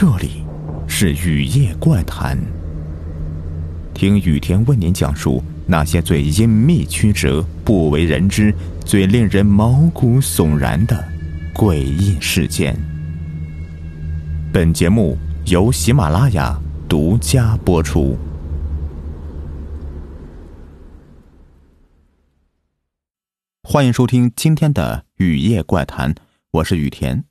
这里是雨夜怪谈，听雨田为您讲述那些最隐秘曲折、不为人知、最令人毛骨悚然的诡异事件。本节目由喜马拉雅独家播出。欢迎收听今天的雨夜怪谈，我是雨田。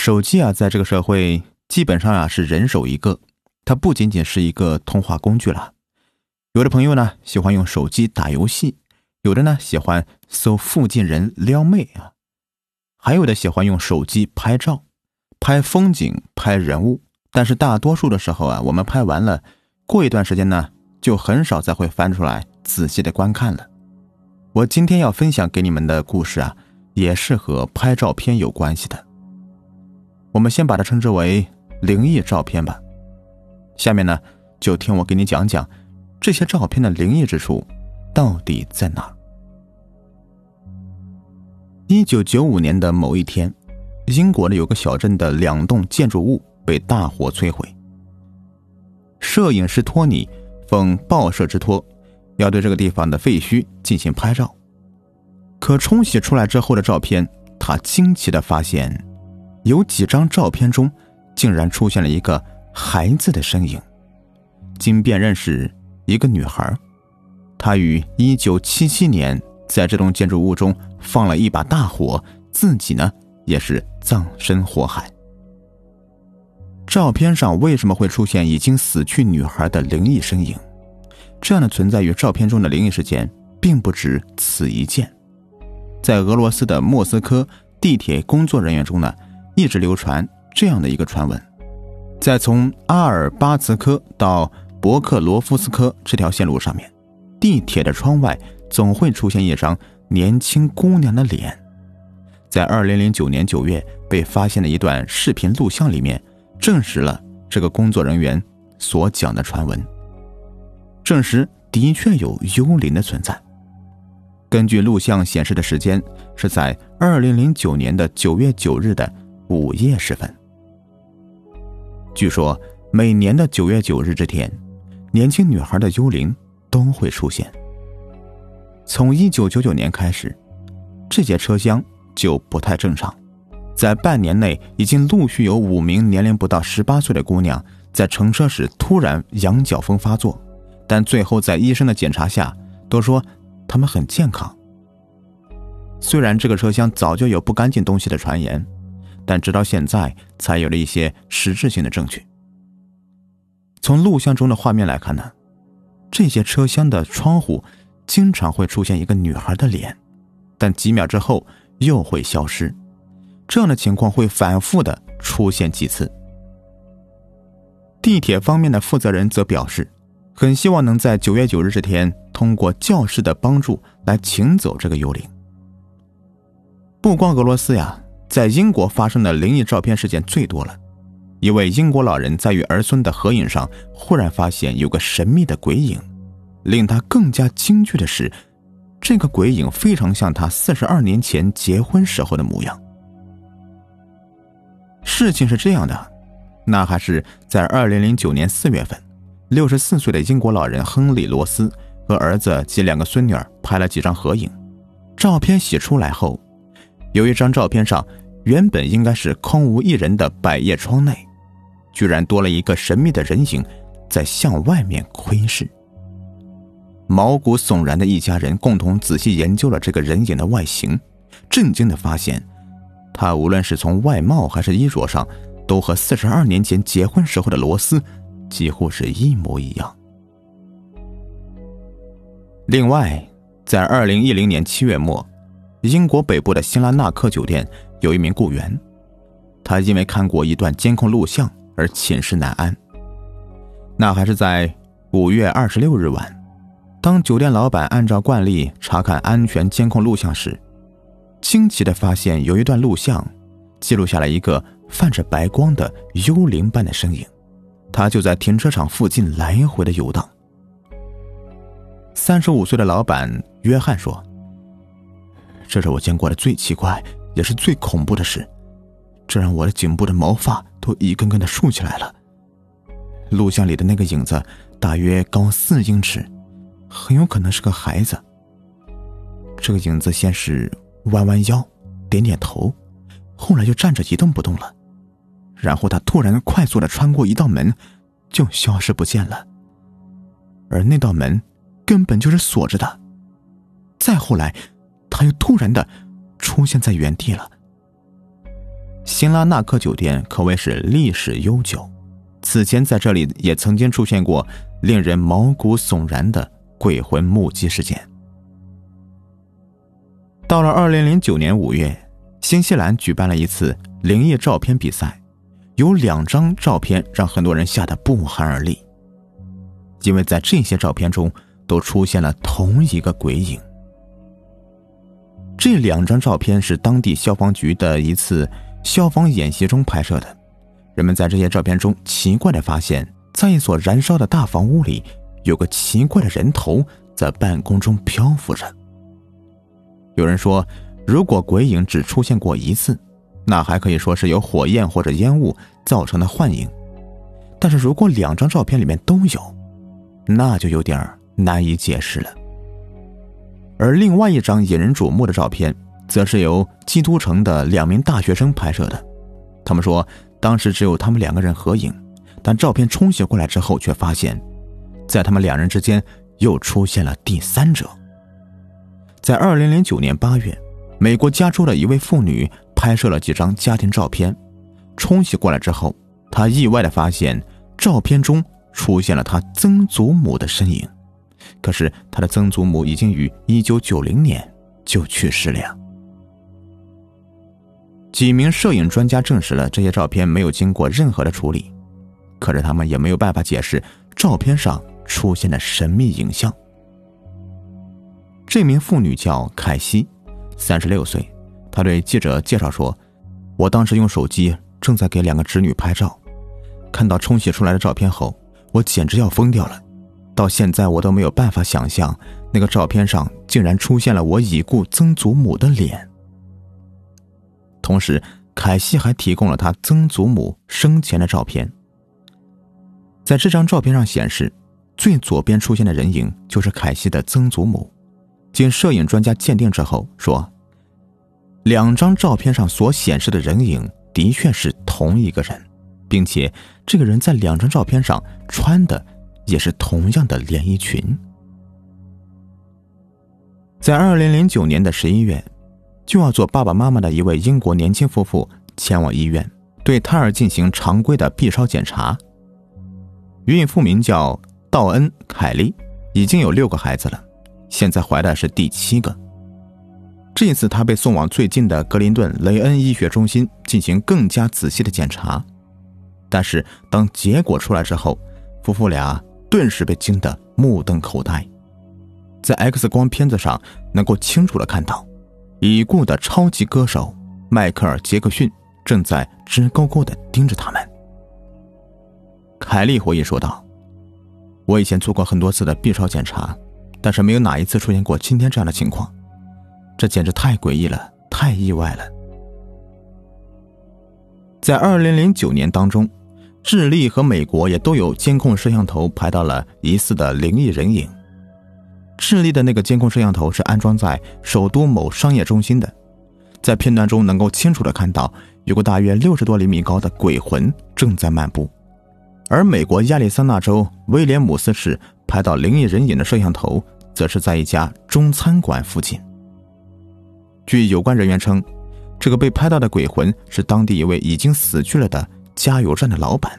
手机啊，在这个社会基本上啊是人手一个，它不仅仅是一个通话工具了。有的朋友呢喜欢用手机打游戏，有的呢喜欢搜附近人撩妹啊，还有的喜欢用手机拍照，拍风景、拍人物。但是大多数的时候啊，我们拍完了，过一段时间呢，就很少再会翻出来仔细的观看了。我今天要分享给你们的故事啊，也是和拍照片有关系的。我们先把它称之为灵异照片吧。下面呢，就听我给你讲讲这些照片的灵异之处到底在哪。一九九五年的某一天，英国的有个小镇的两栋建筑物被大火摧毁。摄影师托尼奉报社之托，要对这个地方的废墟进行拍照。可冲洗出来之后的照片，他惊奇的发现。有几张照片中，竟然出现了一个孩子的身影。经辨认是一个女孩，她于1977年在这栋建筑物中放了一把大火，自己呢也是葬身火海。照片上为什么会出现已经死去女孩的灵异身影？这样的存在于照片中的灵异事件，并不止此一件。在俄罗斯的莫斯科地铁工作人员中呢。一直流传这样的一个传闻，在从阿尔巴茨科到博克罗夫斯科这条线路上面，地铁的窗外总会出现一张年轻姑娘的脸。在二零零九年九月被发现的一段视频录像里面，证实了这个工作人员所讲的传闻，证实的确有幽灵的存在。根据录像显示的时间是在二零零九年的九月九日的。午夜时分，据说每年的九月九日这天，年轻女孩的幽灵都会出现。从一九九九年开始，这节车厢就不太正常，在半年内已经陆续有五名年龄不到十八岁的姑娘在乘车时突然羊角风发作，但最后在医生的检查下都说她们很健康。虽然这个车厢早就有不干净东西的传言。但直到现在才有了一些实质性的证据。从录像中的画面来看呢，这些车厢的窗户经常会出现一个女孩的脸，但几秒之后又会消失。这样的情况会反复的出现几次。地铁方面的负责人则表示，很希望能在九月九日这天通过教室的帮助来请走这个幽灵。不光俄罗斯呀。在英国发生的灵异照片事件最多了。一位英国老人在与儿孙的合影上，忽然发现有个神秘的鬼影。令他更加惊惧的是，这个鬼影非常像他四十二年前结婚时候的模样。事情是这样的，那还是在二零零九年四月份，六十四岁的英国老人亨利·罗斯和儿子及两个孙女儿拍了几张合影。照片洗出来后，有一张照片上。原本应该是空无一人的百叶窗内，居然多了一个神秘的人影在向外面窥视。毛骨悚然的一家人共同仔细研究了这个人影的外形，震惊的发现，他无论是从外貌还是衣着上，都和四十二年前结婚时候的罗斯几乎是一模一样。另外，在二零一零年七月末，英国北部的辛拉纳克酒店。有一名雇员，他因为看过一段监控录像而寝食难安。那还是在五月二十六日晚，当酒店老板按照惯例查看安全监控录像时，惊奇的发现有一段录像记录下来一个泛着白光的幽灵般的身影，他就在停车场附近来回的游荡。三十五岁的老板约翰说：“这是我见过的最奇怪。”也是最恐怖的事，这让我的颈部的毛发都一根根的竖起来了。录像里的那个影子大约高四英尺，很有可能是个孩子。这个影子先是弯弯腰，点点头，后来就站着一动不动了。然后他突然快速的穿过一道门，就消失不见了。而那道门根本就是锁着的。再后来，他又突然的出现在原地了。辛拉纳克酒店可谓是历史悠久，此前在这里也曾经出现过令人毛骨悚然的鬼魂目击事件。到了二零零九年五月，新西兰举办了一次灵异照片比赛，有两张照片让很多人吓得不寒而栗，因为在这些照片中都出现了同一个鬼影。这两张照片是当地消防局的一次消防演习中拍摄的，人们在这些照片中奇怪的发现，在一所燃烧的大房屋里，有个奇怪的人头在半空中漂浮着。有人说，如果鬼影只出现过一次，那还可以说是由火焰或者烟雾造成的幻影；但是如果两张照片里面都有，那就有点难以解释了。而另外一张引人瞩目的照片，则是由基督城的两名大学生拍摄的。他们说，当时只有他们两个人合影，但照片冲洗过来之后，却发现，在他们两人之间又出现了第三者。在二零零九年八月，美国加州的一位妇女拍摄了几张家庭照片，冲洗过来之后，她意外的发现照片中出现了她曾祖母的身影。可是他的曾祖母已经于一九九零年就去世了。几名摄影专家证实了这些照片没有经过任何的处理，可是他们也没有办法解释照片上出现的神秘影像。这名妇女叫凯西，三十六岁。她对记者介绍说：“我当时用手机正在给两个侄女拍照，看到冲洗出来的照片后，我简直要疯掉了。到现在我都没有办法想象，那个照片上竟然出现了我已故曾祖母的脸。同时，凯西还提供了他曾祖母生前的照片。在这张照片上显示，最左边出现的人影就是凯西的曾祖母。”经摄影专家鉴定之后说，两张照片上所显示的人影的确是同一个人，并且这个人在两张照片上穿的也是同样的连衣裙。在二零零九年的十一月，就要做爸爸妈妈的一位英国年轻夫妇前往医院，对胎儿进行常规的 B 超检查。孕妇名叫道恩·凯利，已经有六个孩子了。现在怀的是第七个。这一次，他被送往最近的格林顿雷恩医学中心进行更加仔细的检查。但是，当结果出来之后，夫妇俩顿时被惊得目瞪口呆。在 X 光片子上，能够清楚的看到，已故的超级歌手迈克尔·杰克逊正在直勾勾的盯着他们。凯利回忆说道：“我以前做过很多次的 B 超检查。”但是没有哪一次出现过今天这样的情况，这简直太诡异了，太意外了。在二零零九年当中，智利和美国也都有监控摄像头拍到了疑似的灵异人影。智利的那个监控摄像头是安装在首都某商业中心的，在片段中能够清楚的看到有个大约六十多厘米高的鬼魂正在漫步，而美国亚利桑那州威廉姆斯市。拍到灵异人影的摄像头，则是在一家中餐馆附近。据有关人员称，这个被拍到的鬼魂是当地一位已经死去了的加油站的老板。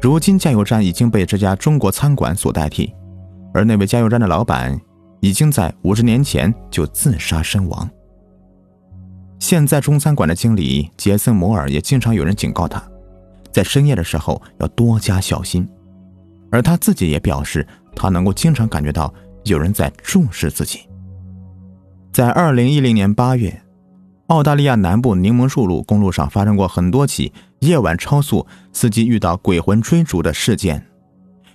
如今，加油站已经被这家中国餐馆所代替，而那位加油站的老板已经在五十年前就自杀身亡。现在，中餐馆的经理杰森·摩尔也经常有人警告他，在深夜的时候要多加小心。而他自己也表示，他能够经常感觉到有人在注视自己。在二零一零年八月，澳大利亚南部柠檬树路公路上发生过很多起夜晚超速、司机遇到鬼魂追逐的事件。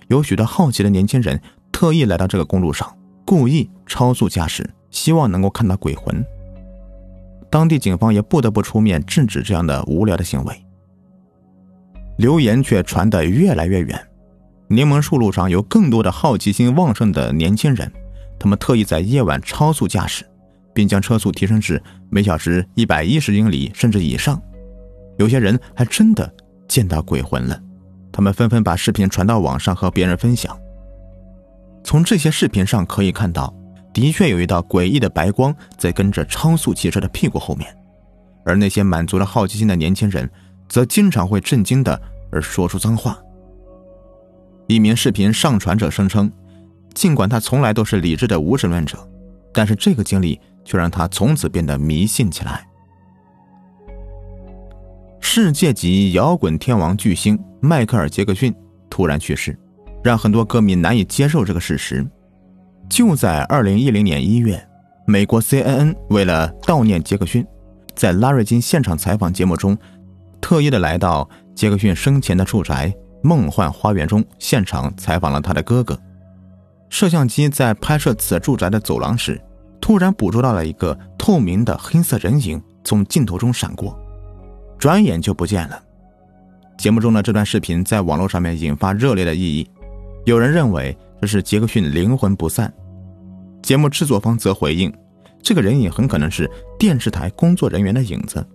有许多好奇的年轻人特意来到这个公路上，故意超速驾驶，希望能够看到鬼魂。当地警方也不得不出面制止这样的无聊的行为。流言却传得越来越远，柠檬树路上有更多的好奇心旺盛的年轻人，他们特意在夜晚超速驾驶，并将车速提升至每小时一百一十英里甚至以上。有些人还真的见到鬼魂了，他们纷纷把视频传到网上和别人分享。从这些视频上可以看到，的确有一道诡异的白光在跟着超速汽车的屁股后面，而那些满足了好奇心的年轻人。则经常会震惊的而说出脏话。一名视频上传者声称，尽管他从来都是理智的无神论者，但是这个经历却让他从此变得迷信起来。世界级摇滚天王巨星迈克尔·杰克逊突然去世，让很多歌迷难以接受这个事实。就在二零一零年一月，美国 CNN 为了悼念杰克逊，在拉瑞金现场采访节目中。特意的来到杰克逊生前的住宅梦幻花园中，现场采访了他的哥哥。摄像机在拍摄此住宅的走廊时，突然捕捉到了一个透明的黑色人影从镜头中闪过，转眼就不见了。节目中的这段视频在网络上面引发热烈的异议，有人认为这是杰克逊灵魂不散，节目制作方则回应，这个人影很可能是电视台工作人员的影子。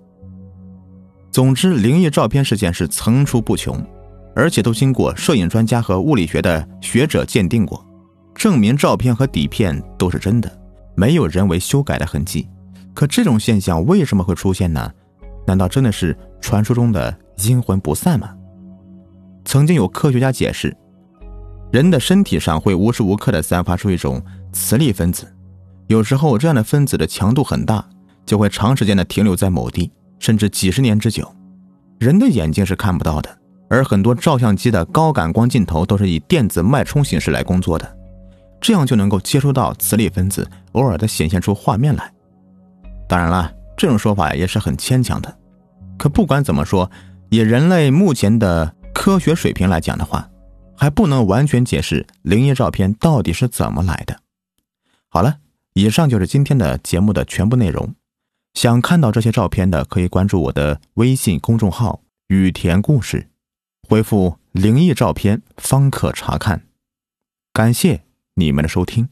总之，灵异照片事件是层出不穷，而且都经过摄影专家和物理学的学者鉴定过，证明照片和底片都是真的，没有人为修改的痕迹。可这种现象为什么会出现呢？难道真的是传说中的阴魂不散吗？曾经有科学家解释，人的身体上会无时无刻的散发出一种磁力分子，有时候这样的分子的强度很大，就会长时间的停留在某地。甚至几十年之久，人的眼睛是看不到的，而很多照相机的高感光镜头都是以电子脉冲形式来工作的，这样就能够接收到磁力分子，偶尔的显现出画面来。当然了，这种说法也是很牵强的。可不管怎么说，以人类目前的科学水平来讲的话，还不能完全解释灵异照片到底是怎么来的。好了，以上就是今天的节目的全部内容。想看到这些照片的，可以关注我的微信公众号“雨田故事”，回复“灵异照片”方可查看。感谢你们的收听。